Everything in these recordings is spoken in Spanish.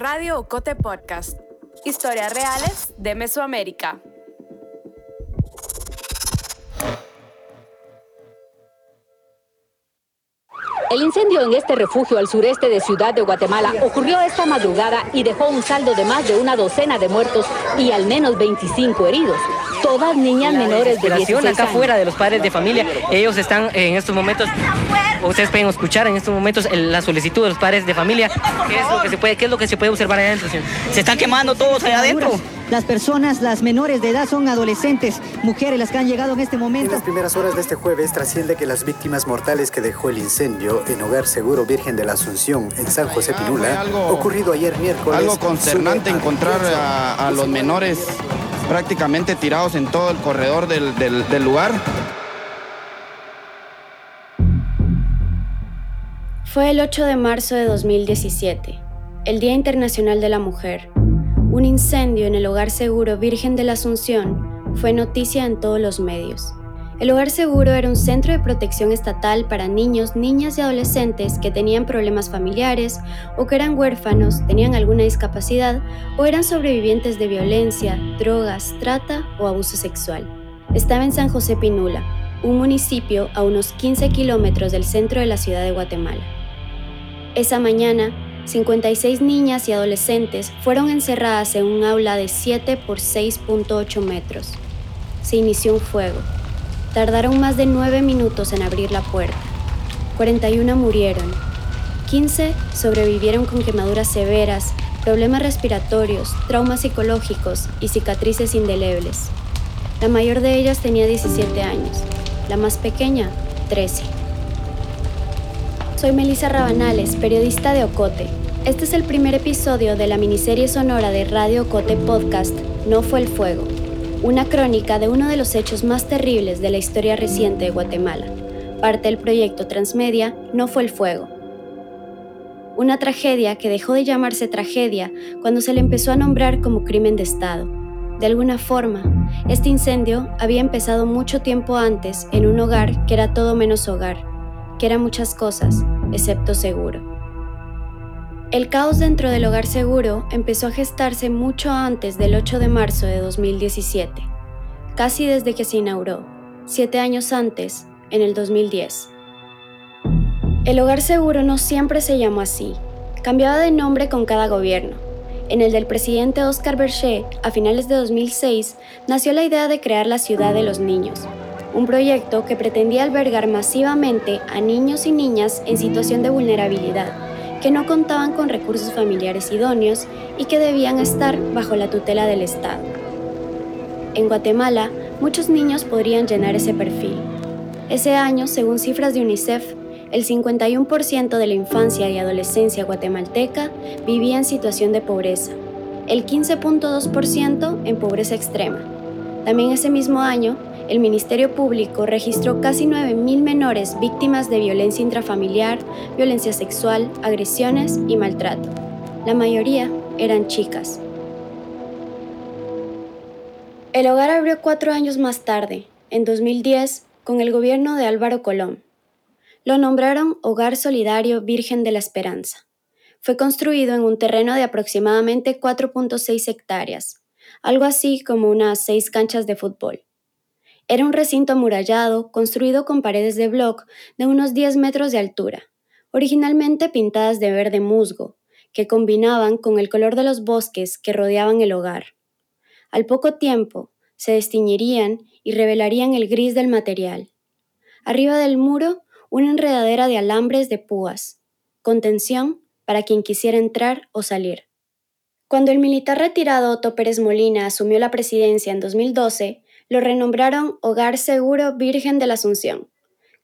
Radio Ocote Podcast. Historias reales de Mesoamérica. El incendio en este refugio al sureste de Ciudad de Guatemala ocurrió esta madrugada y dejó un saldo de más de una docena de muertos y al menos 25 heridos. Todas niñas menores de 16 acá afuera de los padres de familia, ellos están en estos momentos ustedes pueden escuchar en estos momentos la solicitud de los padres de familia. ¿Qué es lo que se puede, qué es lo que se puede observar allá adentro? Se están quemando todos allá adentro. Las personas, las menores de edad son adolescentes, mujeres las que han llegado en este momento. En las primeras horas de este jueves trasciende que las víctimas mortales que dejó el incendio en Hogar Seguro Virgen de la Asunción en San José Pinula, ocurrido ayer miércoles. Algo consternante encontrar a, los menores prácticamente tirados en todo el corredor del, del lugar. Fue el 8 de marzo de 2017, el Día Internacional de la Mujer. Un incendio en el Hogar Seguro Virgen de la Asunción fue noticia en todos los medios. El Hogar Seguro era un centro de protección estatal para niños, niñas y adolescentes que tenían problemas familiares o que eran huérfanos, tenían alguna discapacidad o eran sobrevivientes de violencia, drogas, trata o abuso sexual. Estaba en San José Pinula, un municipio a unos 15 kilómetros del centro de la ciudad de Guatemala. Esa mañana, 56 niñas y adolescentes fueron encerradas en un aula de 7 por 6.8 metros. Se inició un fuego. Tardaron más de 9 minutos en abrir la puerta. 41 murieron. 15 sobrevivieron con quemaduras severas, problemas respiratorios, traumas psicológicos y cicatrices indelebles. La mayor de ellas tenía 17 años, la más pequeña 13. Soy Melissa Rabanales, periodista de Ocote. Este es el primer episodio de la miniserie sonora de Radio Ocote Podcast, No fue el fuego, una crónica de uno de los hechos más terribles de la historia reciente de Guatemala, parte del proyecto Transmedia No fue el fuego. Una tragedia que dejó de llamarse tragedia cuando se le empezó a nombrar como crimen de Estado. De alguna forma, este incendio había empezado mucho tiempo antes en un hogar que era todo menos hogar que era muchas cosas, excepto seguro. El caos dentro del hogar seguro empezó a gestarse mucho antes del 8 de marzo de 2017, casi desde que se inauguró, siete años antes, en el 2010. El hogar seguro no siempre se llamó así, cambiaba de nombre con cada gobierno. En el del presidente Oscar Berger, a finales de 2006, nació la idea de crear la ciudad de los niños, un proyecto que pretendía albergar masivamente a niños y niñas en situación de vulnerabilidad, que no contaban con recursos familiares idóneos y que debían estar bajo la tutela del Estado. En Guatemala, muchos niños podrían llenar ese perfil. Ese año, según cifras de UNICEF, el 51% de la infancia y adolescencia guatemalteca vivía en situación de pobreza, el 15.2% en pobreza extrema. También ese mismo año, el Ministerio Público registró casi 9.000 menores víctimas de violencia intrafamiliar, violencia sexual, agresiones y maltrato. La mayoría eran chicas. El hogar abrió cuatro años más tarde, en 2010, con el gobierno de Álvaro Colón. Lo nombraron Hogar Solidario Virgen de la Esperanza. Fue construido en un terreno de aproximadamente 4.6 hectáreas, algo así como unas seis canchas de fútbol. Era un recinto amurallado, construido con paredes de bloc de unos 10 metros de altura, originalmente pintadas de verde musgo, que combinaban con el color de los bosques que rodeaban el hogar. Al poco tiempo, se destiñirían y revelarían el gris del material. Arriba del muro, una enredadera de alambres de púas, contención para quien quisiera entrar o salir. Cuando el militar retirado Otto Pérez Molina asumió la presidencia en 2012, lo renombraron Hogar Seguro Virgen de la Asunción.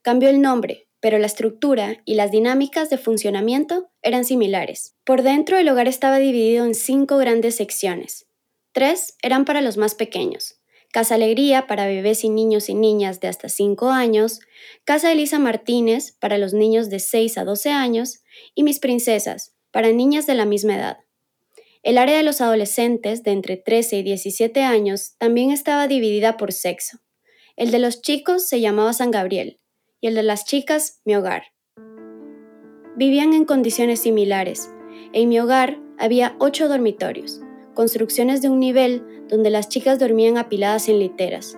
Cambió el nombre, pero la estructura y las dinámicas de funcionamiento eran similares. Por dentro el hogar estaba dividido en cinco grandes secciones. Tres eran para los más pequeños. Casa Alegría para bebés y niños y niñas de hasta 5 años, Casa Elisa Martínez para los niños de 6 a 12 años y Mis Princesas para niñas de la misma edad. El área de los adolescentes de entre 13 y 17 años también estaba dividida por sexo. El de los chicos se llamaba San Gabriel y el de las chicas Mi Hogar. Vivían en condiciones similares. En Mi Hogar había ocho dormitorios, construcciones de un nivel donde las chicas dormían apiladas en literas.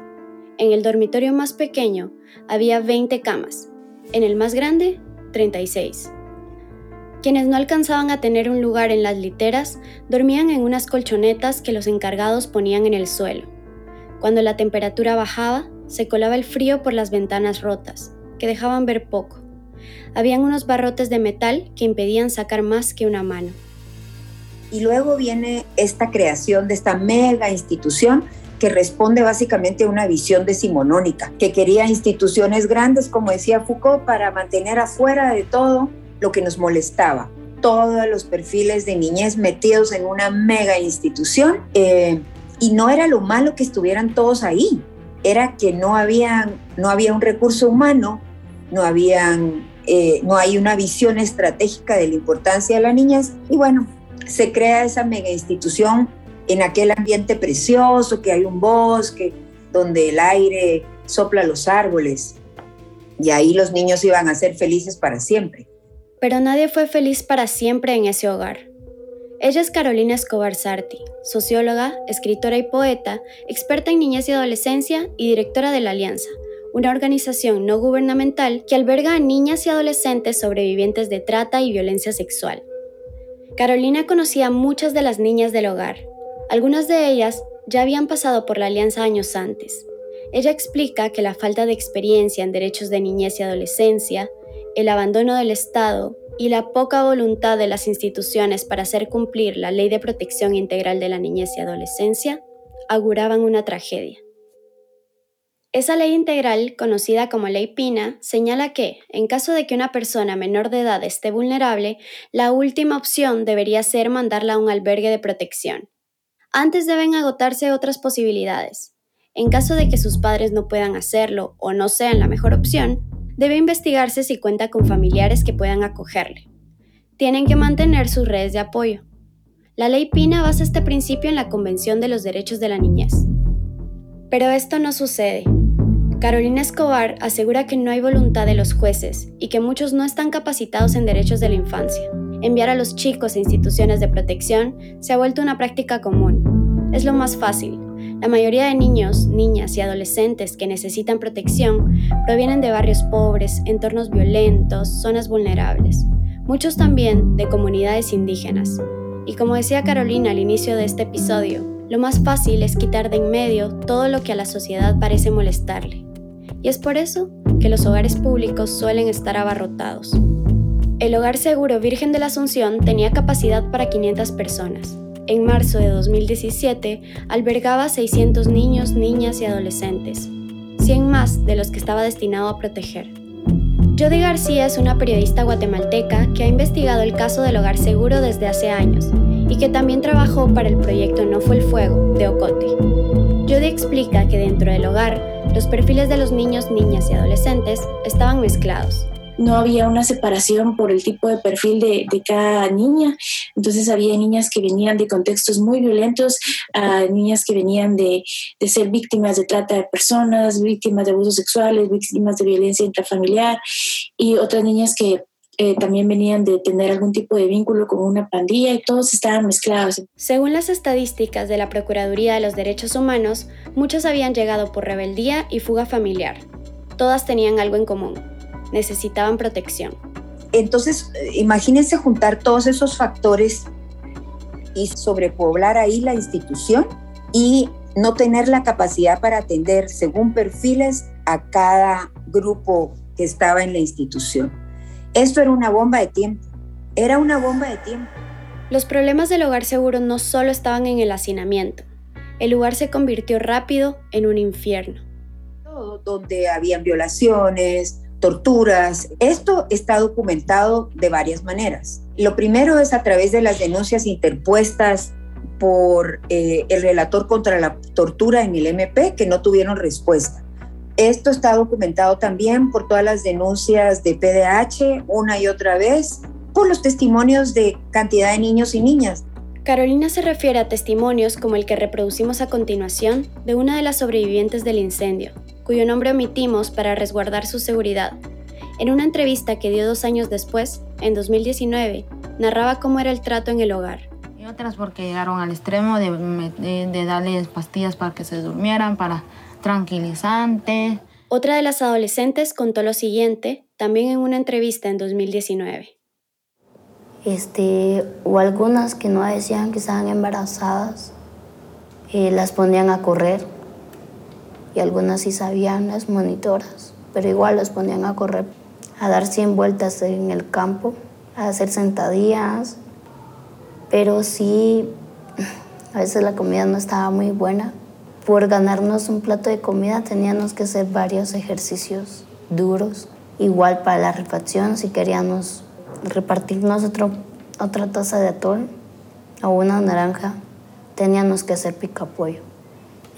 En el dormitorio más pequeño había 20 camas, en el más grande 36. Quienes no alcanzaban a tener un lugar en las literas dormían en unas colchonetas que los encargados ponían en el suelo. Cuando la temperatura bajaba, se colaba el frío por las ventanas rotas, que dejaban ver poco. Habían unos barrotes de metal que impedían sacar más que una mano. Y luego viene esta creación de esta mega institución que responde básicamente a una visión decimonónica, que quería instituciones grandes, como decía Foucault, para mantener afuera de todo lo que nos molestaba. Todos los perfiles de niñez metidos en una mega institución. Eh, y no era lo malo que estuvieran todos ahí, era que no, había, no había un recurso humano, no, habían, eh, no hay una visión estratégica de la importancia de la niñez. Y bueno, se crea esa mega institución en aquel ambiente precioso, que hay un bosque, donde el aire sopla los árboles, y ahí los niños iban a ser felices para siempre. Pero nadie fue feliz para siempre en ese hogar. Ella es Carolina Escobar Sarti, socióloga, escritora y poeta, experta en niñez y adolescencia y directora de la Alianza, una organización no gubernamental que alberga a niñas y adolescentes sobrevivientes de trata y violencia sexual. Carolina conocía a muchas de las niñas del hogar. Algunas de ellas ya habían pasado por la Alianza años antes. Ella explica que la falta de experiencia en derechos de niñez y adolescencia, el abandono del Estado y la poca voluntad de las instituciones para hacer cumplir la Ley de Protección Integral de la Niñez y Adolescencia auguraban una tragedia. Esa ley integral, conocida como Ley Pina, señala que, en caso de que una persona menor de edad esté vulnerable, la última opción debería ser mandarla a un albergue de protección. Antes deben agotarse otras posibilidades. En caso de que sus padres no puedan hacerlo o no sean la mejor opción, debe investigarse si cuenta con familiares que puedan acogerle. Tienen que mantener sus redes de apoyo. La ley Pina basa este principio en la Convención de los Derechos de la Niñez. Pero esto no sucede. Carolina Escobar asegura que no hay voluntad de los jueces y que muchos no están capacitados en derechos de la infancia. Enviar a los chicos a instituciones de protección se ha vuelto una práctica común. Es lo más fácil, la mayoría de niños, niñas y adolescentes que necesitan protección provienen de barrios pobres, entornos violentos, zonas vulnerables. Muchos también de comunidades indígenas. Y como decía Carolina al inicio de este episodio, lo más fácil es quitar de en medio todo lo que a la sociedad parece molestarle. Y es por eso que los hogares públicos suelen estar abarrotados. El Hogar Seguro Virgen de la Asunción tenía capacidad para 500 personas, en marzo de 2017 albergaba 600 niños, niñas y adolescentes, 100 más de los que estaba destinado a proteger. Jody García es una periodista guatemalteca que ha investigado el caso del hogar seguro desde hace años y que también trabajó para el proyecto No fue el fuego de Ocote. Jody explica que dentro del hogar, los perfiles de los niños, niñas y adolescentes estaban mezclados no había una separación por el tipo de perfil de, cada niña. Entonces había niñas que venían de contextos muy violentos, niñas que venían de, ser víctimas de trata de personas, víctimas de abusos sexuales, víctimas de violencia intrafamiliar y otras niñas que eh, también venían de tener algún tipo de vínculo con una pandilla y todos estaban mezclados. Según las estadísticas de la Procuraduría de los Derechos Humanos, muchos habían llegado por rebeldía y fuga familiar. Todas tenían algo en común necesitaban protección. Entonces, imagínense juntar todos esos factores y sobrepoblar ahí la institución y no tener la capacidad para atender según perfiles a cada grupo que estaba en la institución. Esto era una bomba de tiempo, era una bomba de tiempo. Los problemas del hogar seguro no solo estaban en el hacinamiento, el lugar se convirtió rápido en un infierno. Donde habían violaciones, torturas. Esto está documentado de varias maneras. Lo primero es a través de las denuncias interpuestas por eh, el relator contra la tortura en el MP que no tuvieron respuesta. Esto está documentado también por todas las denuncias de PDH una y otra vez, por los testimonios de cantidad de niños y niñas. Carolina se refiere a testimonios como el que reproducimos a continuación de una de las sobrevivientes del incendio, cuyo nombre omitimos para resguardar su seguridad. En una entrevista que dio dos años después, en 2019, narraba cómo era el trato en el hogar otras porque llegaron al extremo de, de, darles pastillas para que se durmieran, para tranquilizante. Otra de las adolescentes contó lo siguiente, también en una entrevista en 2019. Este, o algunas que no decían que estaban embarazadas, eh, las ponían a correr. Y algunas sí sabían, las monitoras, pero igual las ponían a correr, a dar 100 vueltas en el campo, a hacer sentadillas. Pero sí, a veces la comida no estaba muy buena. Por ganarnos un plato de comida teníamos que hacer varios ejercicios duros. Igual para la refacción, si queríamos repartirnos otro, otra taza de atún o una naranja, teníamos que hacer picapollo.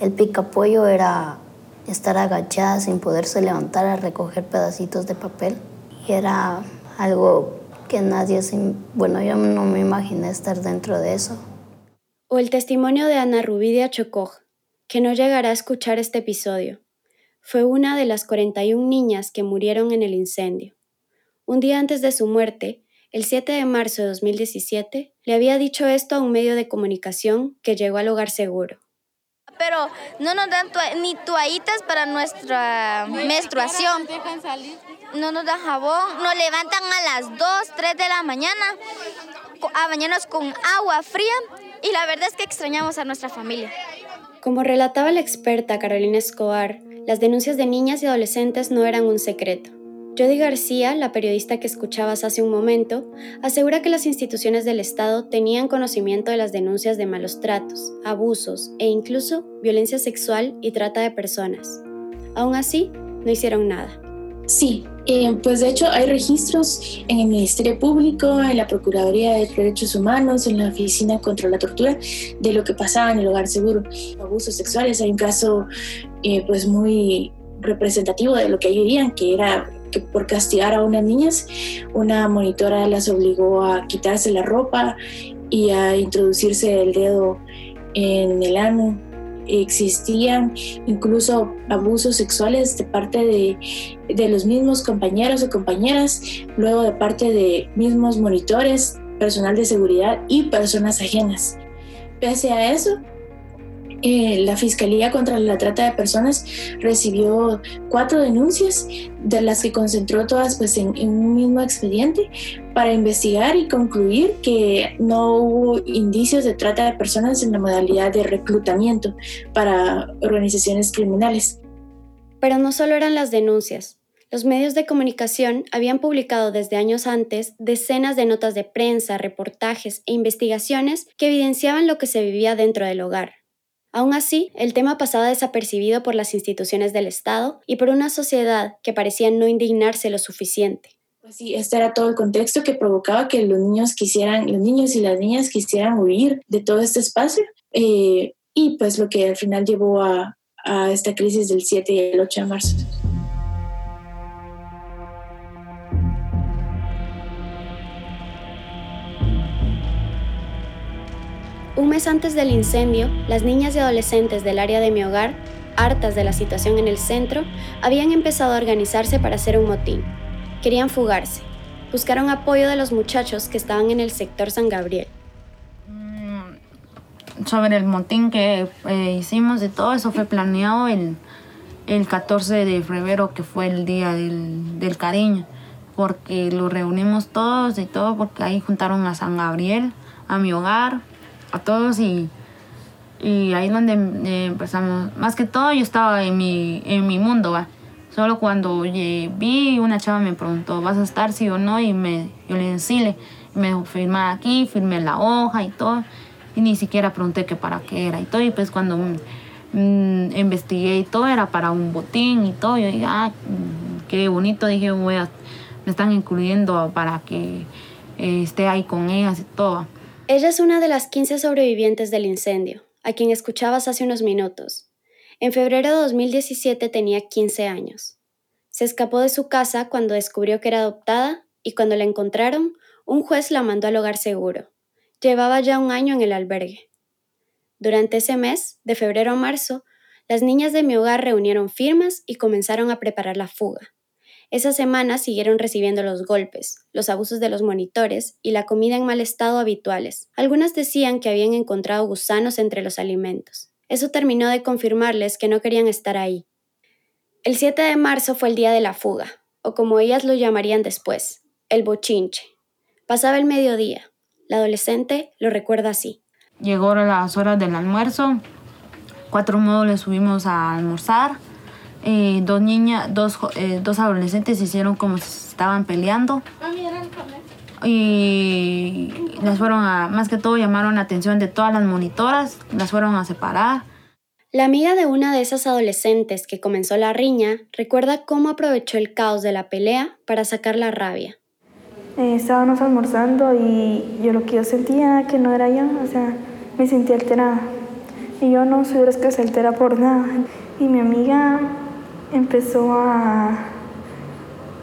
El picapollo era estar agachada sin poderse levantar a recoger pedacitos de papel y era algo que nadie, bueno, yo no me imaginé estar dentro de eso. O el testimonio de Ana Rubidia Chocoj, que no llegará a escuchar este episodio. Fue una de las 41 niñas que murieron en el incendio. Un día antes de su muerte, el 7 de marzo de 2017, le había dicho esto a un medio de comunicación que llegó al hogar seguro. Pero no nos dan ni toallitas para nuestra menstruación. No nos dan jabón, nos levantan a las 2, 3 de la mañana a bañarnos con agua fría y la verdad es que extrañamos a nuestra familia. Como relataba la experta Carolina Escobar, las denuncias de niñas y adolescentes no eran un secreto. Jody García, la periodista que escuchabas hace un momento, asegura que las instituciones del Estado tenían conocimiento de las denuncias de malos tratos, abusos e incluso violencia sexual y trata de personas. Aún así, no hicieron nada. Sí, eh, pues de hecho hay registros en el Ministerio Público, en la Procuraduría de Derechos Humanos, en la Oficina contra la Tortura, de lo que pasaba en el hogar seguro. Abusos sexuales, hay un caso eh, pues muy representativo de lo que ellos dirían, que era que por castigar a unas niñas, una monitora las obligó a quitarse la ropa y a introducirse el dedo en el ano. Existían incluso abusos sexuales de parte de, de los mismos compañeros o compañeras, luego de parte de mismos monitores, personal de seguridad y personas ajenas. Pese a eso, eh, la Fiscalía contra la Trata de Personas recibió cuatro denuncias, de las que concentró todas pues, en, un mismo expediente para investigar y concluir que no hubo indicios de trata de personas en la modalidad de reclutamiento para organizaciones criminales. Pero no solo eran las denuncias. Los medios de comunicación habían publicado desde años antes decenas de notas de prensa, reportajes e investigaciones que evidenciaban lo que se vivía dentro del hogar, Aún así, el tema pasaba desapercibido por las instituciones del Estado y por una sociedad que parecía no indignarse lo suficiente. Pues sí, este era todo el contexto que provocaba que los niños quisieran, los niños y las niñas quisieran huir de todo este espacio eh, y pues lo que al final llevó a, a esta crisis del 7 y el 8 de marzo. Un mes antes del incendio, las niñas y adolescentes del área de mi hogar, hartas de la situación en el centro, habían empezado a organizarse para hacer un motín. Querían fugarse. Buscaron apoyo de los muchachos que estaban en el sector San Gabriel. Mm, sobre el motín que eh, hicimos de todo eso fue planeado el, el 14 de febrero, que fue el día del, del cariño, porque lo reunimos todos y todo, porque ahí juntaron a San Gabriel, a mi hogar, a todos y, y ahí es donde eh, empezamos. Más que todo yo estaba en mi, en mi mundo, ¿va? Solo cuando vi una chava me preguntó, ¿vas a estar sí o no? Y me, yo le dije, sí, me dijo, aquí, firmé la hoja y todo. Y ni siquiera pregunté qué para qué era y todo. Y pues cuando mm, investigué y todo, era para un botín y todo. Yo dije, ah, qué bonito. Dije, voy a, me están incluyendo para que eh, esté ahí con ellas y todo. Ella es una de las 15 sobrevivientes del incendio, a quien escuchabas hace unos minutos. En febrero de 2017 tenía 15 años. Se escapó de su casa cuando descubrió que era adoptada y cuando la encontraron, un juez la mandó al hogar seguro. Llevaba ya un año en el albergue. Durante ese mes, de febrero a marzo, las niñas de mi hogar reunieron firmas y comenzaron a preparar la fuga. Esa semana siguieron recibiendo los golpes, los abusos de los monitores y la comida en mal estado habituales. Algunas decían que habían encontrado gusanos entre los alimentos. Eso terminó de confirmarles que no querían estar ahí. El 7 de marzo fue el día de la fuga, o como ellas lo llamarían después, el bochinche. Pasaba el mediodía. La adolescente lo recuerda así. Llegó a las horas del almuerzo. Cuatro módulos subimos a almorzar. Eh, dos niñas, dos, eh, dos adolescentes hicieron como si estaban peleando. Y las fueron a, más que todo llamaron la atención de todas las monitoras, las fueron a separar. La amiga de una de esas adolescentes que comenzó la riña recuerda cómo aprovechó el caos de la pelea para sacar la rabia. Eh, estábamos almorzando y yo lo que yo sentía que no era yo, o sea, me sentía alterada. Y yo no soy de que se altera por nada. Y mi amiga empezó a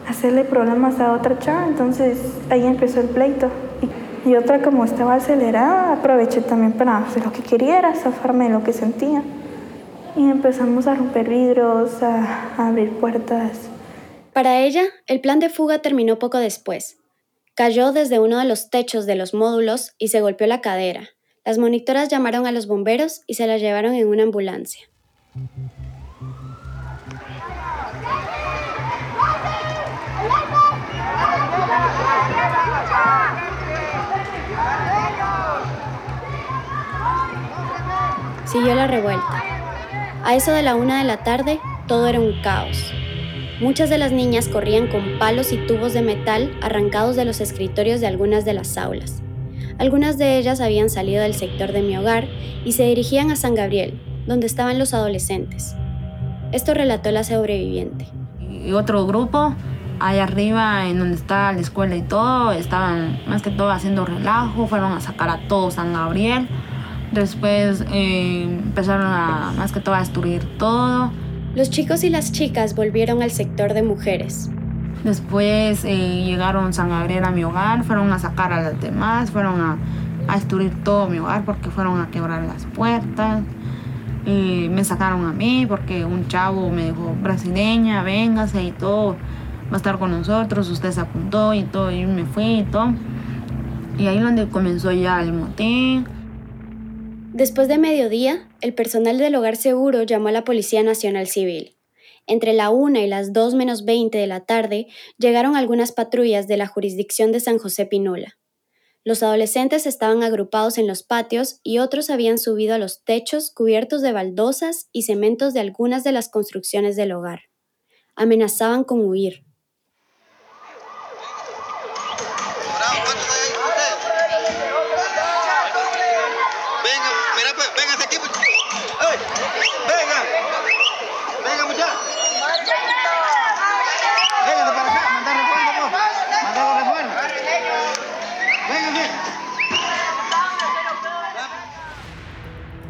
hacerle problemas a otra chava, entonces ahí empezó el pleito. Y, otra como estaba acelerada, aproveché también para hacer lo que quería, zafarme de lo que sentía. Y empezamos a romper vidrios, a, a abrir puertas. Para ella, el plan de fuga terminó poco después. Cayó desde uno de los techos de los módulos y se golpeó la cadera. Las monitoras llamaron a los bomberos y se la llevaron en una ambulancia. Siguió la revuelta. A eso de la una de la tarde, todo era un caos. Muchas de las niñas corrían con palos y tubos de metal arrancados de los escritorios de algunas de las aulas. Algunas de ellas habían salido del sector de mi hogar y se dirigían a San Gabriel, donde estaban los adolescentes. Esto relató la sobreviviente. Y otro grupo, allá arriba, en donde está la escuela y todo, estaban más que todo haciendo relajo, fueron a sacar a todo San Gabriel Después eh, empezaron a, más que todo a destruir todo. Los chicos y las chicas volvieron al sector de mujeres. Después eh, llegaron San Gabriel a mi hogar, fueron a sacar a las demás, fueron a, a destruir todo mi hogar porque fueron a quebrar las puertas. Eh, me sacaron a mí porque un chavo me dijo, brasileña, véngase y todo, va a estar con nosotros, usted se apuntó y todo, y me fui y todo. Y ahí donde comenzó ya el motín. Después de mediodía, el personal del hogar seguro llamó a la Policía Nacional Civil. Entre la 1 y las 2 menos 20 de la tarde llegaron algunas patrullas de la jurisdicción de San José Pinula. Los adolescentes estaban agrupados en los patios y otros habían subido a los techos cubiertos de baldosas y cementos de algunas de las construcciones del hogar. Amenazaban con huir.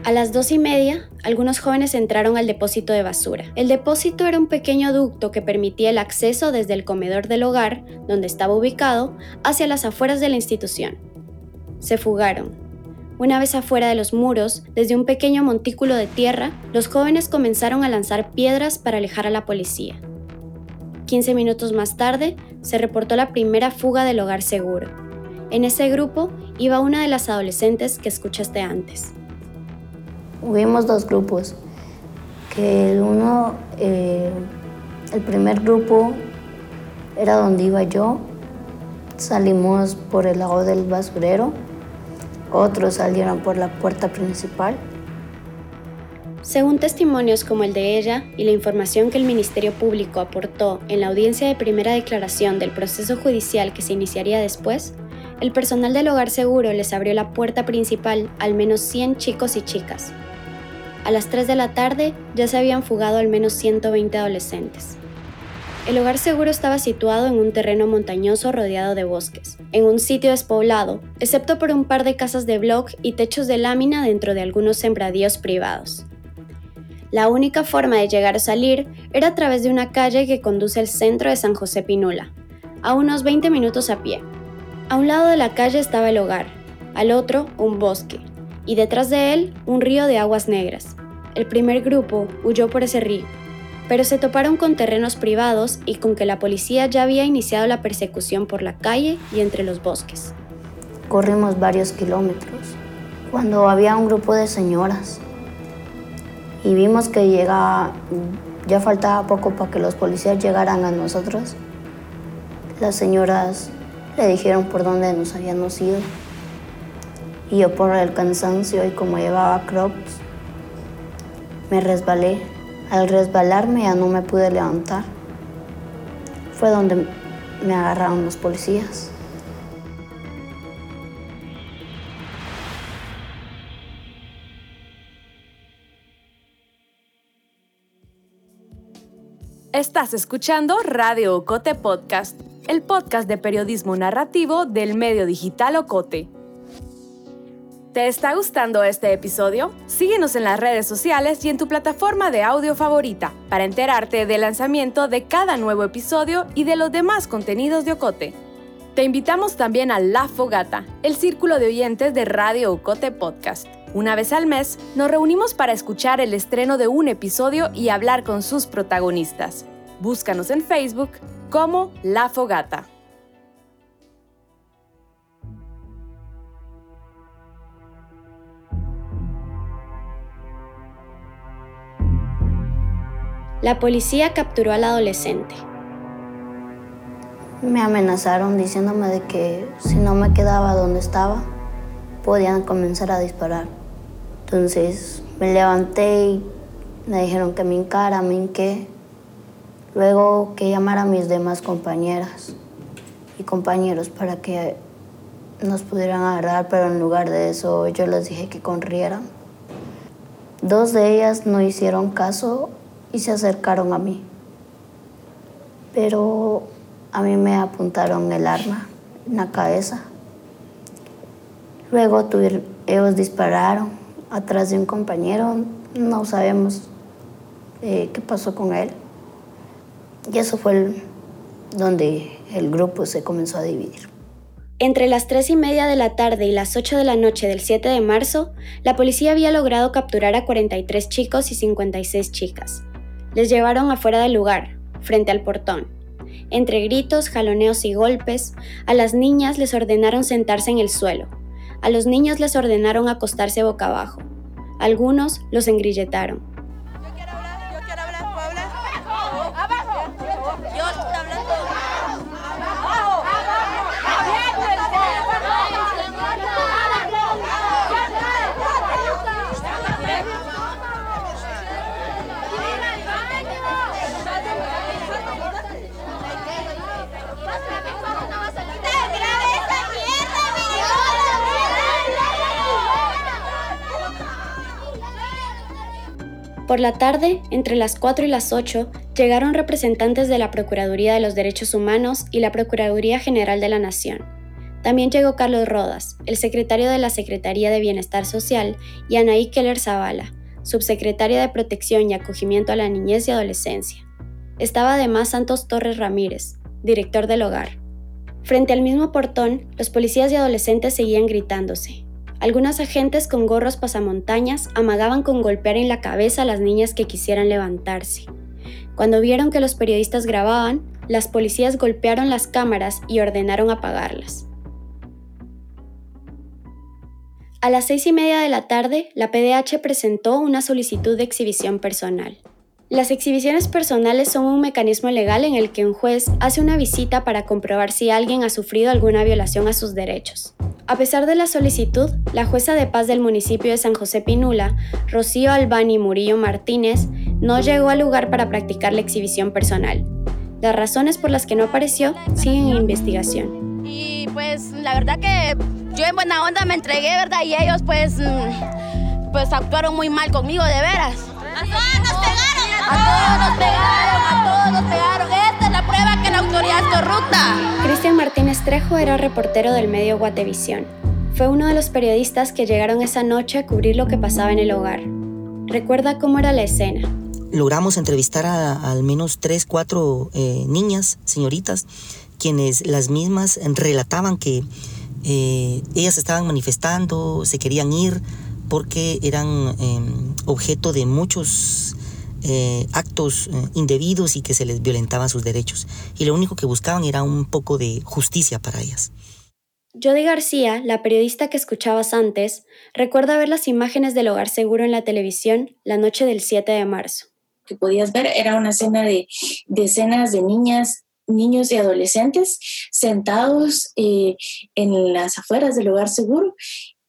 A las dos y media, algunos jóvenes entraron al depósito de basura. El depósito era un pequeño ducto que permitía el acceso desde el comedor del hogar, donde estaba ubicado, hacia las afueras de la institución. Se fugaron. Una vez afuera de los muros, desde un pequeño montículo de tierra, los jóvenes comenzaron a lanzar piedras para alejar a la policía. 15 minutos más tarde, se reportó la primera fuga del hogar seguro. En ese grupo iba una de las adolescentes que escuchaste antes. Hubimos dos grupos, que el uno, eh, el primer grupo era donde iba yo, salimos por el lado del basurero, otros salieron por la puerta principal. Según testimonios como el de ella y la información que el Ministerio Público aportó en la audiencia de primera declaración del proceso judicial que se iniciaría después, el personal del hogar seguro les abrió la puerta principal al menos 100 chicos y chicas, a las 3 de la tarde ya se habían fugado al menos 120 adolescentes. El hogar seguro estaba situado en un terreno montañoso rodeado de bosques, en un sitio despoblado, excepto por un par de casas de block y techos de lámina dentro de algunos sembradíos privados. La única forma de llegar o salir era a través de una calle que conduce al centro de San José Pinula, a unos 20 minutos a pie. A un lado de la calle estaba el hogar, al otro un bosque, y detrás de él un río de aguas negras. El primer grupo huyó por ese río. pero se toparon con terrenos privados y con que la policía ya había iniciado la persecución por la calle y entre los bosques. Corrimos varios kilómetros cuando había un grupo de señoras y vimos que llegaba, ya faltaba poco para que los policías llegaran a nosotros. Las señoras le dijeron por dónde nos habíamos ido. Y yo por el cansancio y como llevaba crocs, me resbalé. Al resbalarme ya no me pude levantar. Fue donde me agarraron los policías. Estás escuchando Radio Ocote Podcast, el podcast de periodismo narrativo del medio digital Ocote. ¿Te está gustando este episodio? Síguenos en las redes sociales y en tu plataforma de audio favorita para enterarte del lanzamiento de cada nuevo episodio y de los demás contenidos de Ocote. Te invitamos también a La Fogata, el círculo de oyentes de Radio Ocote Podcast. Una vez al mes, nos reunimos para escuchar el estreno de un episodio y hablar con sus protagonistas. Búscanos en Facebook como La Fogata. La policía capturó al adolescente. Me amenazaron diciéndome de que si no me quedaba donde estaba, podían comenzar a disparar. Entonces me levanté y me dijeron que me hincara, me hinqué. Luego que llamara a mis demás compañeras y compañeros para que nos pudieran agarrar, pero en lugar de eso yo les dije que corrieran. Dos de ellas no hicieron caso y se acercaron a mí. Pero a mí me apuntaron el arma en la cabeza. Luego ellos dispararon atrás de un compañero, no sabemos eh, qué pasó con él. Y eso fue donde el grupo se comenzó a dividir. Entre las 3 y media de la tarde y las 8 de la noche del 7 de marzo, la policía había logrado capturar a 43 chicos y 56 chicas. Les llevaron afuera del lugar, frente al portón. Entre gritos, jaloneos y golpes, a las niñas les ordenaron sentarse en el suelo. A los niños les ordenaron acostarse boca abajo. Algunos los engrilletaron. Por la tarde, entre las 4 y las 8, llegaron representantes de la Procuraduría de los Derechos Humanos y la Procuraduría General de la Nación. También llegó Carlos Rodas, el secretario de la Secretaría de Bienestar Social, y Anaí Keller Zavala, subsecretaria de Protección y Acogimiento a la Niñez y Adolescencia. Estaba además Santos Torres Ramírez, director del hogar. Frente al mismo portón, los policías y adolescentes seguían gritándose, algunos agentes con gorros pasamontañas amagaban con golpear en la cabeza a las niñas que quisieran levantarse. Cuando vieron que los periodistas grababan, las policías golpearon las cámaras y ordenaron apagarlas. A las seis y media de la tarde, la PDH presentó una solicitud de exhibición personal. Las exhibiciones personales son un mecanismo legal en el que un juez hace una visita para comprobar si alguien ha sufrido alguna violación a sus derechos. A pesar de la solicitud, la jueza de paz del municipio de San José Pinula, Rocío Albani Murillo Martínez, no llegó al lugar para practicar la exhibición personal. Las razones por las que no apareció siguen en investigación. Y pues la verdad que yo en buena onda me entregué, ¿verdad? Y ellos pues, mm, pues actuaron muy mal conmigo, de veras. A todos nos pegaron. A todos nos pegaron. Esta es la prueba que la autoridad es corrupta. Cristian Martínez Trejo era reportero del medio Guatevisión. Fue uno de los periodistas que llegaron esa noche a cubrir lo que pasaba en el hogar. Recuerda cómo era la escena. Logramos entrevistar a, al menos tres, cuatro eh, niñas, señoritas, quienes las mismas relataban que eh, ellas estaban manifestando, se querían ir porque eran em, objeto de muchos eh, actos eh, indebidos y que se les violentaban sus derechos. Y lo único que buscaban era un poco de justicia para ellas. Jody García, la periodista que escuchabas antes, recuerda ver las imágenes del hogar seguro en la televisión la noche del 7 de marzo. Que podías ver era una escena de decenas de niñas, niños y adolescentes sentados eh, en las afueras del hogar seguro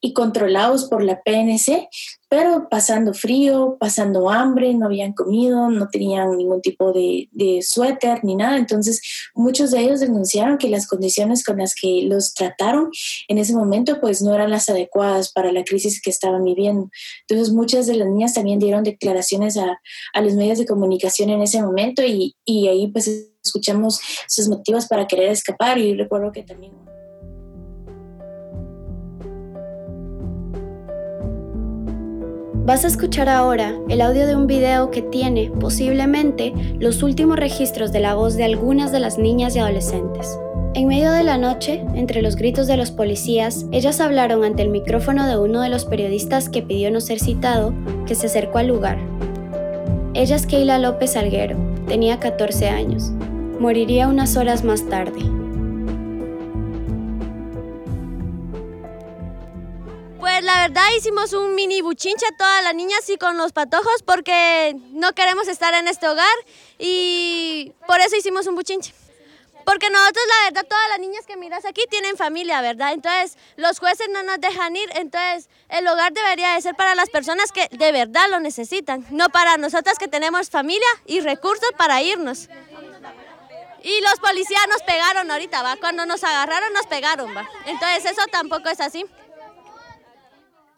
y controlados por la PNC, pero pasando frío, pasando hambre, no habían comido, no tenían ningún tipo de, de, suéter ni nada. Entonces, muchos de ellos denunciaron que las condiciones con las que los trataron en ese momento, pues no eran las adecuadas para la crisis que estaban viviendo. Entonces, muchas de las niñas también dieron declaraciones a, a los medios de comunicación en ese momento y, y ahí pues escuchamos sus motivos para querer escapar y recuerdo que también... Vas a escuchar ahora el audio de un video que tiene, posiblemente, los últimos registros de la voz de algunas de las niñas y adolescentes. En medio de la noche, entre los gritos de los policías, ellas hablaron ante el micrófono de uno de los periodistas que pidió no ser citado, que se acercó al lugar. Ella es Keila López Alguero, tenía 14 años. Moriría unas horas más tarde. Pues la verdad hicimos un mini buchinche todas las niñas y con los patojos porque no queremos estar en este hogar y por eso hicimos un buchinche. Porque nosotros, la verdad, todas las niñas que miras aquí tienen familia, ¿verdad? Entonces, los jueces no nos dejan ir. Entonces, el hogar debería de ser para las personas que de verdad lo necesitan, no para nosotras que tenemos familia y recursos para irnos. Y los policías nos pegaron ahorita, ¿va? Cuando nos agarraron, nos pegaron, ¿va? Entonces, eso tampoco es así.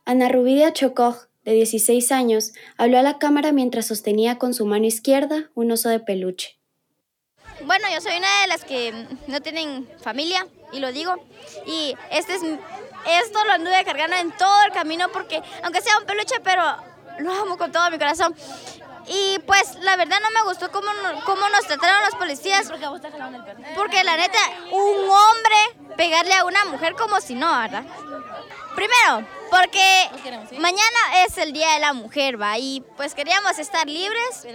Ana Rubidia Chocoj, de 16 años, habló a la cámara mientras sostenía con su mano izquierda un oso de peluche. Bueno, yo soy una de las que no tienen familia, y lo digo. Y este es, esto lo anduve cargando en todo el camino porque, aunque sea un peluche, pero lo amo con todo mi corazón. Y pues la verdad no me gustó cómo, cómo nos trataron los policías. Porque la neta, un hombre pegarle a una mujer como si no, ¿verdad? Primero, porque mañana es el Día de la Mujer, ¿va? Y pues queríamos estar libres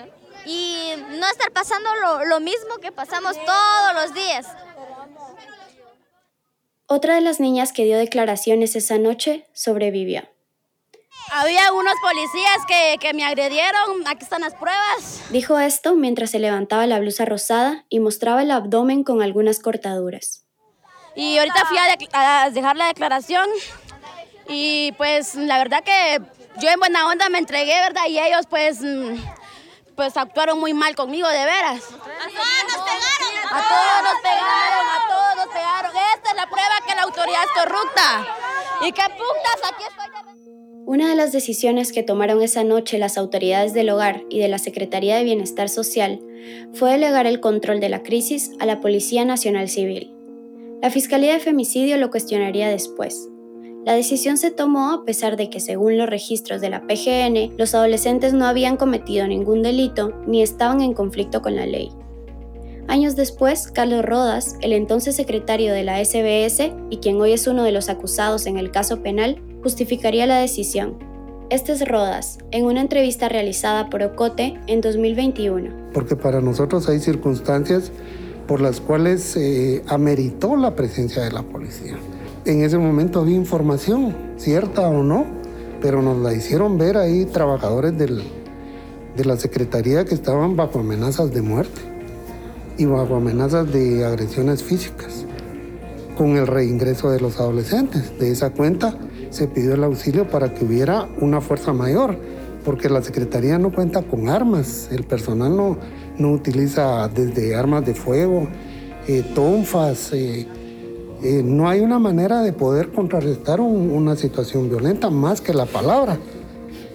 y no estar pasando lo, lo mismo que pasamos todos los días. Otra de las niñas que dio declaraciones esa noche sobrevivió. Había unos policías que, que, me agredieron, aquí están las pruebas. Dijo esto mientras se levantaba la blusa rosada y mostraba el abdomen con algunas cortaduras. Y ahorita fui a, a dejar la declaración y pues la verdad que yo en buena onda me entregué, ¿verdad? Y ellos pues pues actuaron muy mal conmigo, de veras. A todos nos pegaron. A todos nos pegaron, a todos nos pegaron. Esta es la prueba que la autoridad es corrupta. ¿Y qué putas? Aquí estoy. Una de las decisiones que tomaron esa noche las autoridades del hogar y de la Secretaría de Bienestar Social fue delegar el control de la crisis a la Policía Nacional Civil. La Fiscalía de Femicidio lo cuestionaría después, la decisión se tomó a pesar de que, según los registros de la PGN, los adolescentes no habían cometido ningún delito ni estaban en conflicto con la ley. Años después, Carlos Rodas, el entonces secretario de la SBS y quien hoy es uno de los acusados en el caso penal, justificaría la decisión. Este es Rodas, en una entrevista realizada por Ocote en 2021. Porque para nosotros hay circunstancias por las cuales eh, ameritó la presencia de la policía en ese momento había información, cierta o no, pero nos la hicieron ver ahí trabajadores de la Secretaría que estaban bajo amenazas de muerte y bajo amenazas de agresiones físicas. Con el reingreso de los adolescentes, de esa cuenta se pidió el auxilio para que hubiera una fuerza mayor, porque la Secretaría no cuenta con armas, el personal no, no utiliza desde armas de fuego, eh, tonfas, eh, eh, no hay una manera de poder contrarrestar un, una situación violenta más que la palabra.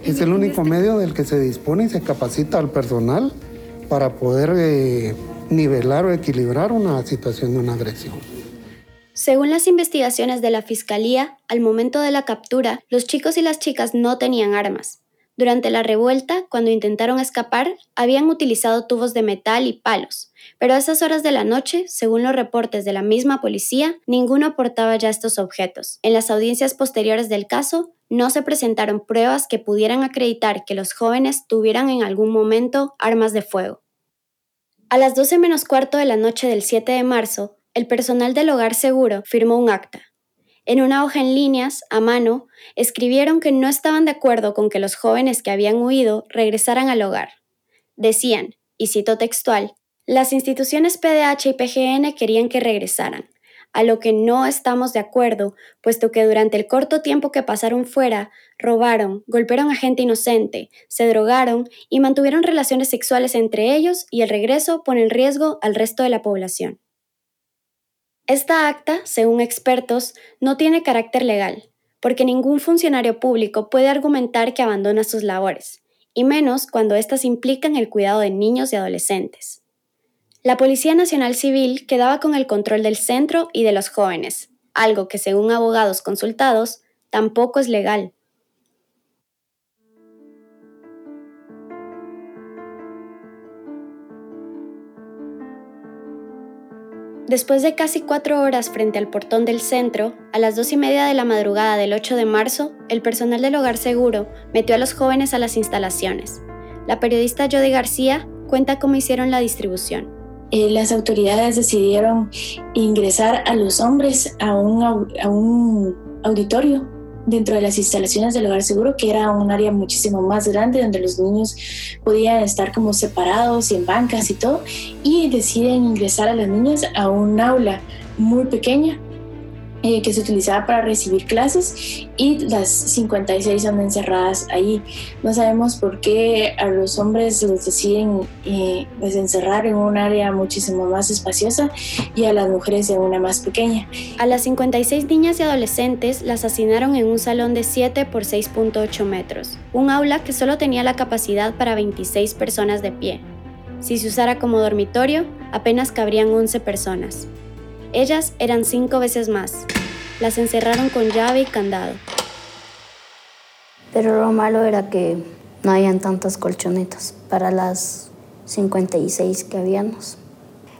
Es el único medio del que se dispone y se capacita al personal para poder eh, nivelar o equilibrar una situación de una agresión. Según las investigaciones de la Fiscalía, al momento de la captura, los chicos y las chicas no tenían armas. Durante la revuelta, cuando intentaron escapar, habían utilizado tubos de metal y palos, pero a esas horas de la noche, según los reportes de la misma policía, ninguno aportaba ya estos objetos. En las audiencias posteriores del caso, no se presentaron pruebas que pudieran acreditar que los jóvenes tuvieran en algún momento armas de fuego. A las 12 menos cuarto de la noche del 7 de marzo, el personal del hogar seguro firmó un acta. En una hoja en líneas, a mano, escribieron que no estaban de acuerdo con que los jóvenes que habían huido regresaran al hogar. Decían, y cito textual, las instituciones PDH y PGN querían que regresaran, a lo que no estamos de acuerdo, puesto que durante el corto tiempo que pasaron fuera, robaron, golpearon a gente inocente, se drogaron y mantuvieron relaciones sexuales entre ellos y el regreso pone en riesgo al resto de la población. Esta acta, según expertos, no tiene carácter legal, porque ningún funcionario público puede argumentar que abandona sus labores, y menos cuando éstas implican el cuidado de niños y adolescentes. La Policía Nacional Civil quedaba con el control del centro y de los jóvenes, algo que según abogados consultados tampoco es legal. Después de casi cuatro horas frente al portón del centro, a las dos y media de la madrugada del 8 de marzo, el personal del Hogar Seguro metió a los jóvenes a las instalaciones. La periodista Jody García cuenta cómo hicieron la distribución. Eh, las autoridades decidieron ingresar a los hombres a un, a un auditorio dentro de las instalaciones del hogar seguro, que era un área muchísimo más grande donde los niños podían estar como separados y en bancas y todo, y deciden ingresar a las niñas a un aula muy pequeña eh, que se utilizaba para recibir clases y las 56 son encerradas ahí. No sabemos por qué a los hombres los deciden eh, pues, encerrar en un área muchísimo más espaciosa y a las mujeres en una más pequeña. A las 56 niñas y adolescentes las asignaron en un salón de 7 por 6.8 metros, un aula que solo tenía la capacidad para 26 personas de pie. Si se usara como dormitorio, apenas cabrían 11 personas. Ellas eran cinco veces más. Las encerraron con llave y candado. Pero lo malo era que no habían tantas colchonetas para las 56 que habíamos.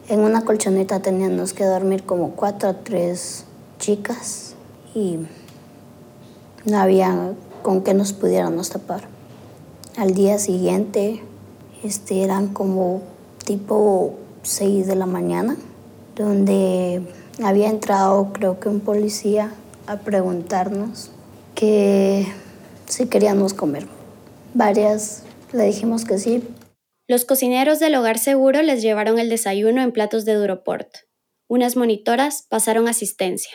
En una colchoneta teníamos que dormir como cuatro o tres chicas y no había con qué nos pudiéramos tapar. Al día siguiente este, eran como tipo 6 de la mañana donde había entrado creo que un policía a preguntarnos que si queríamos comer. Varias le dijimos que sí. Los cocineros del hogar seguro les llevaron el desayuno en platos de Duroport. Unas monitoras pasaron asistencia.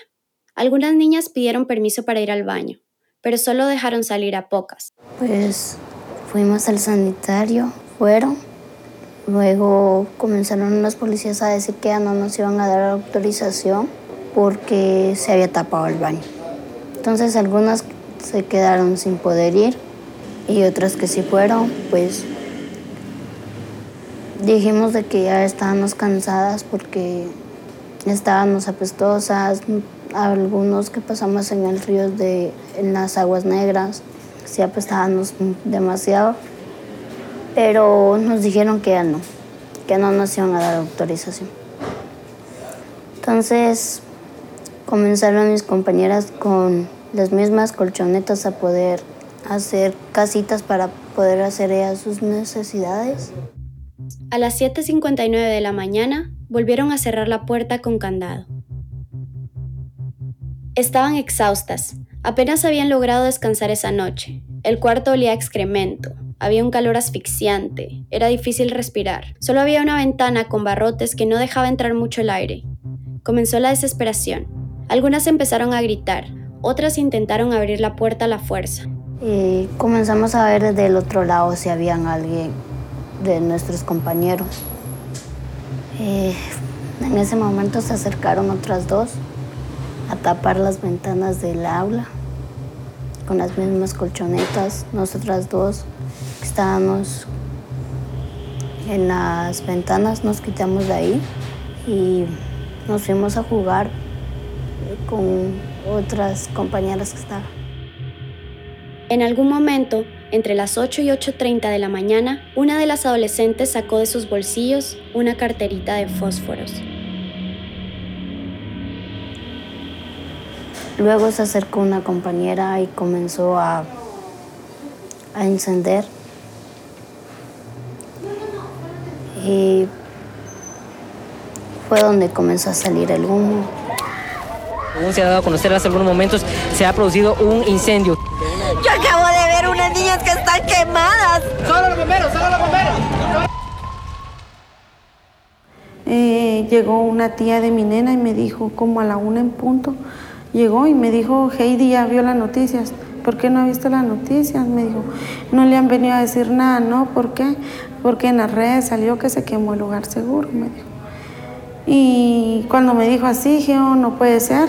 Algunas niñas pidieron permiso para ir al baño, pero solo dejaron salir a pocas. Pues fuimos al sanitario, fueron Luego comenzaron los policías a decir que ya no nos iban a dar autorización porque se había tapado el baño. Entonces algunas se quedaron sin poder ir y otras que sí fueron, pues dijimos de que ya estábamos cansadas porque estábamos apestosas, algunos que pasamos en el río de en las aguas negras, sí apestábamos demasiado pero nos dijeron que ya no, que no nos iban a dar autorización. Entonces comenzaron mis compañeras con las mismas colchonetas a poder hacer casitas para poder hacer ellas sus necesidades. A las 7.59 de la mañana volvieron a cerrar la puerta con candado. Estaban exhaustas, apenas habían logrado descansar esa noche. El cuarto olía a excremento, había un calor asfixiante, era difícil respirar. Solo había una ventana con barrotes que no dejaba entrar mucho el aire. Comenzó la desesperación. Algunas empezaron a gritar, otras intentaron abrir la puerta a la fuerza. Y comenzamos a ver desde el otro lado si habían alguien de nuestros compañeros. En ese momento se acercaron otras dos a tapar las ventanas del aula con las mismas colchonetas, nosotras dos estábamos en las ventanas, nos quitamos de ahí y nos fuimos a jugar con otras compañeras que estaban. En algún momento, entre las 8 y 8.30 de la mañana, una de las adolescentes sacó de sus bolsillos una carterita de fósforos. Luego se acercó una compañera y comenzó a, a encender. Y fue donde comenzó a salir el humo. Según se ha dado a conocer hace algunos momentos, se ha producido un incendio. Yo acabo de ver unas niñas que están quemadas. ¡Solo los bomberos! ¡Solo los bomberos! Eh, llegó una tía de mi nena y me dijo, como a la una en punto, llegó y me dijo, Heidi ya vio las noticias. ¿Por qué no ha visto las noticias? Me dijo, no le han venido a decir nada, ¿no? ¿Por qué? Porque en las redes salió que se quemó el lugar seguro, me dijo. Y cuando me dijo así, dije, oh, no puede ser.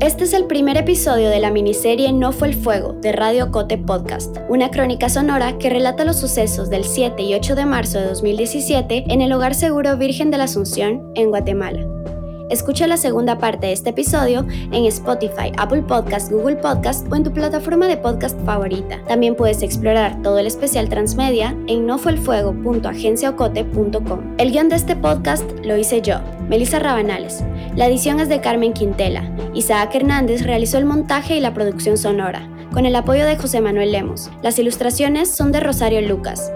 Este es el primer episodio de la miniserie No fue el fuego de Radio Cote Podcast, una crónica sonora que relata los sucesos del 7 y 8 de marzo de 2017 en el Hogar Seguro Virgen de la Asunción, en Guatemala. Escucha la segunda parte de este episodio en Spotify, Apple Podcast, Google Podcast o en tu plataforma de podcast favorita. También puedes explorar todo el especial transmedia en nofuelfuego.agenciaocote.com. El guion de este podcast lo hice yo, Melissa Rabanales. La edición es de Carmen Quintela. Isaac Hernández realizó el montaje y la producción sonora, con el apoyo de José Manuel Lemos. Las ilustraciones son de Rosario Lucas.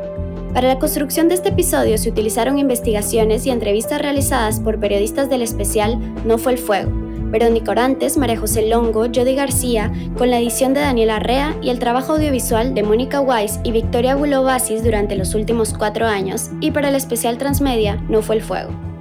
Para la construcción de este episodio se utilizaron investigaciones y entrevistas realizadas por periodistas del especial No fue el fuego, Verónica Orantes, María José Longo, Jody García, con la edición de Daniela Arrea y el trabajo audiovisual de Mónica Weiss y Victoria Bulobasis durante los últimos cuatro años, y para el especial Transmedia No fue el fuego.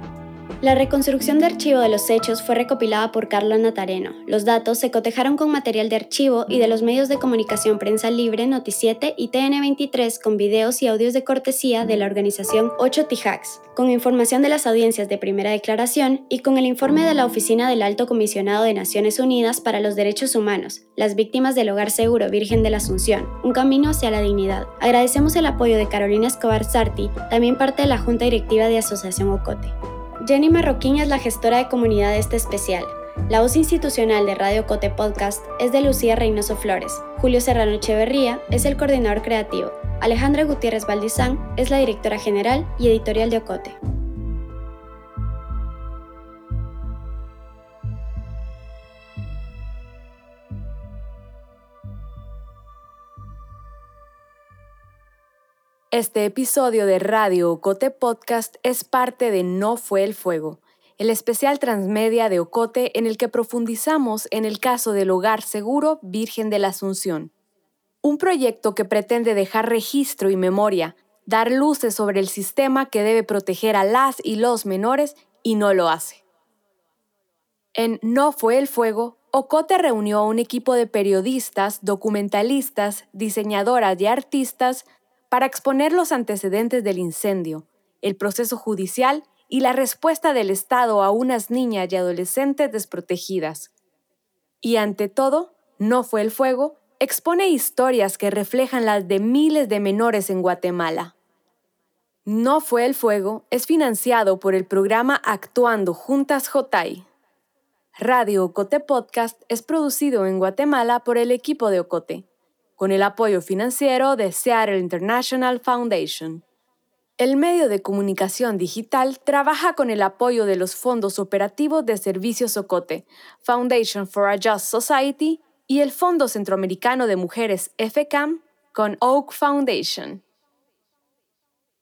La reconstrucción de archivo de los hechos fue recopilada por Carlos Natareno. Los datos se cotejaron con material de archivo y de los medios de comunicación Prensa Libre, Noticiete y TN23 con videos y audios de cortesía de la organización 8 Tijax, con información de las audiencias de primera declaración y con el informe de la Oficina del Alto Comisionado de Naciones Unidas para los Derechos Humanos, las víctimas del Hogar Seguro Virgen de la Asunción, un camino hacia la dignidad. Agradecemos el apoyo de Carolina Escobar Sarti, también parte de la Junta Directiva de Asociación Ocote. Jenny Marroquín es la gestora de comunidad de este especial. La voz institucional de Radio Cote Podcast es de Lucía Reynoso Flores. Julio Serrano Echeverría es el coordinador creativo. Alejandra Gutiérrez Valdizán es la directora general y editorial de Ocote. Este episodio de Radio Ocote Podcast es parte de No fue el fuego, el especial transmedia de Ocote en el que profundizamos en el caso del Hogar Seguro Virgen de la Asunción. Un proyecto que pretende dejar registro y memoria, dar luces sobre el sistema que debe proteger a las y los menores y no lo hace. En No fue el fuego, Ocote reunió a un equipo de periodistas, documentalistas, diseñadoras y artistas para exponer los antecedentes del incendio, el proceso judicial y la respuesta del Estado a unas niñas y adolescentes desprotegidas. Y ante todo, no fue el fuego, expone historias que reflejan las de miles de menores en Guatemala. No fue el fuego es financiado por el programa Actuando Juntas Jotay. Radio Ocote Podcast es producido en Guatemala por el equipo de Ocote con el apoyo financiero de Seattle International Foundation. El medio de comunicación digital trabaja con el apoyo de los fondos operativos de Servicios Ocote, Foundation for a Just Society y el Fondo Centroamericano de Mujeres FCAM con Oak Foundation.